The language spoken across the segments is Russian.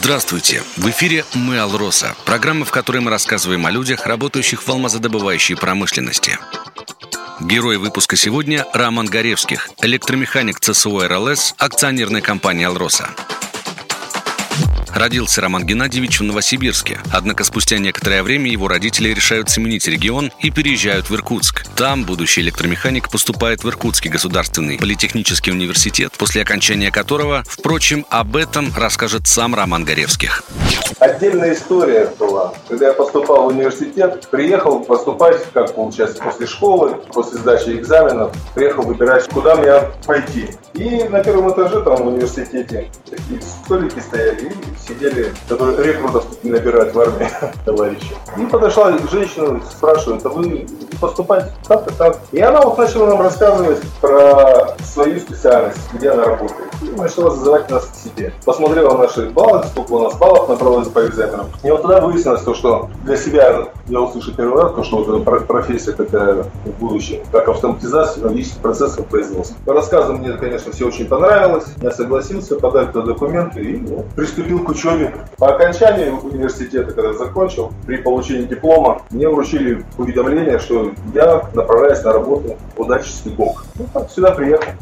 Здравствуйте! В эфире «Мы Алроса» – программа, в которой мы рассказываем о людях, работающих в алмазодобывающей промышленности. Герой выпуска сегодня – Роман Горевских, электромеханик ЦСО РЛС, акционерной компании «Алроса». Родился Роман Геннадьевич в Новосибирске, однако спустя некоторое время его родители решают сменить регион и переезжают в Иркутск. Там будущий электромеханик поступает в Иркутский государственный политехнический университет, после окончания которого, впрочем, об этом расскажет сам Роман Горевских. Отдельная история была. Когда я поступал в университет, приехал поступать, как получается, после школы, после сдачи экзаменов, приехал выбирать, куда мне пойти. И на первом этаже там в университете такие столики стояли, и сидели, которые рекрутов набирают в армии товарищи. И подошла женщина, спрашивает, а вы поступать так-то так. И она вот начала нам рассказывать про свою специальность, где она работает. И начала зазывать нас к себе. Посмотрела наши баллы, сколько у нас баллов набралось по экзаменам. И вот тогда выяснилось то, что для себя я услышал первый раз, то, что вот профессия такая в будущем, как автоматизация логических процессов производства. По рассказам мне, конечно, все очень понравилось. Я согласился подать туда документы и ну, приступил к учебе. По окончании университета, когда закончил, при получении диплома, мне вручили уведомление, что я направляюсь на работу в удачный ГОК. Ну, так, сюда приехал.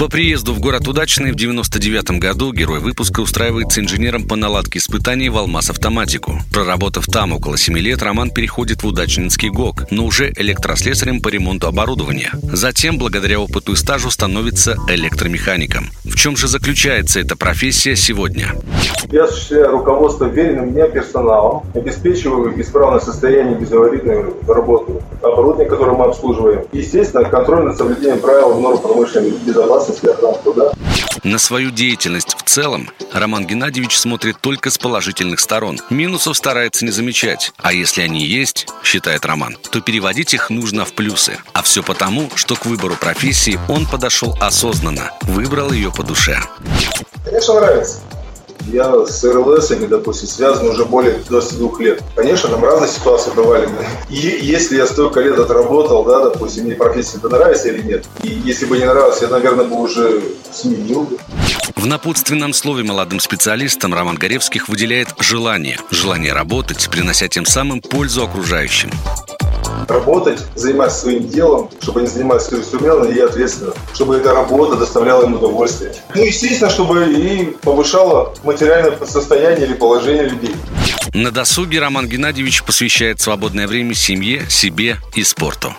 По приезду в город Удачный в 99 году герой выпуска устраивается инженером по наладке испытаний в Алмаз Автоматику. Проработав там около 7 лет, Роман переходит в Удачнинский ГОК, но уже электрослесарем по ремонту оборудования. Затем, благодаря опыту и стажу, становится электромехаником. В чем же заключается эта профессия сегодня? Я осуществляю руководство веренным мне персоналом, обеспечиваю исправное состояние безаварийную работу оборудования, которое мы обслуживаем. Естественно, контроль над соблюдением правил норм промышленной безопасности на свою деятельность в целом Роман Геннадьевич смотрит только с положительных сторон. Минусов старается не замечать. А если они есть, считает Роман, то переводить их нужно в плюсы. А все потому, что к выбору профессии он подошел осознанно, выбрал ее по душе. Конечно, нравится. Я с РЛСами, допустим, связан уже более 22 лет. Конечно, там разные ситуации бывали. И если я столько лет отработал, да, допустим, мне профессия это нравится или нет. И если бы не нравилось, я, наверное, бы уже сменил бы. В напутственном слове молодым специалистам Роман Горевских выделяет желание. Желание работать, принося тем самым пользу окружающим работать, заниматься своим делом, чтобы они занимались целеустремленно и ответственно, чтобы эта работа доставляла им удовольствие. Ну, естественно, чтобы и повышала материальное состояние или положение людей. На досуге Роман Геннадьевич посвящает свободное время семье, себе и спорту.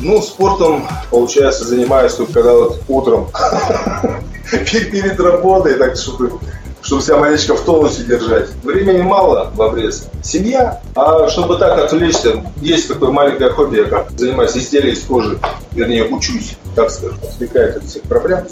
Ну, спортом, получается, занимаюсь только когда вот утром перед работой, так чтобы чтобы себя маленечко в тонусе держать. Времени мало в обрез. Семья. А чтобы так отвлечься, есть такое маленькое хобби, я как занимаюсь изделием из кожи, вернее, учусь, так скажем, отвлекает от всех проблем.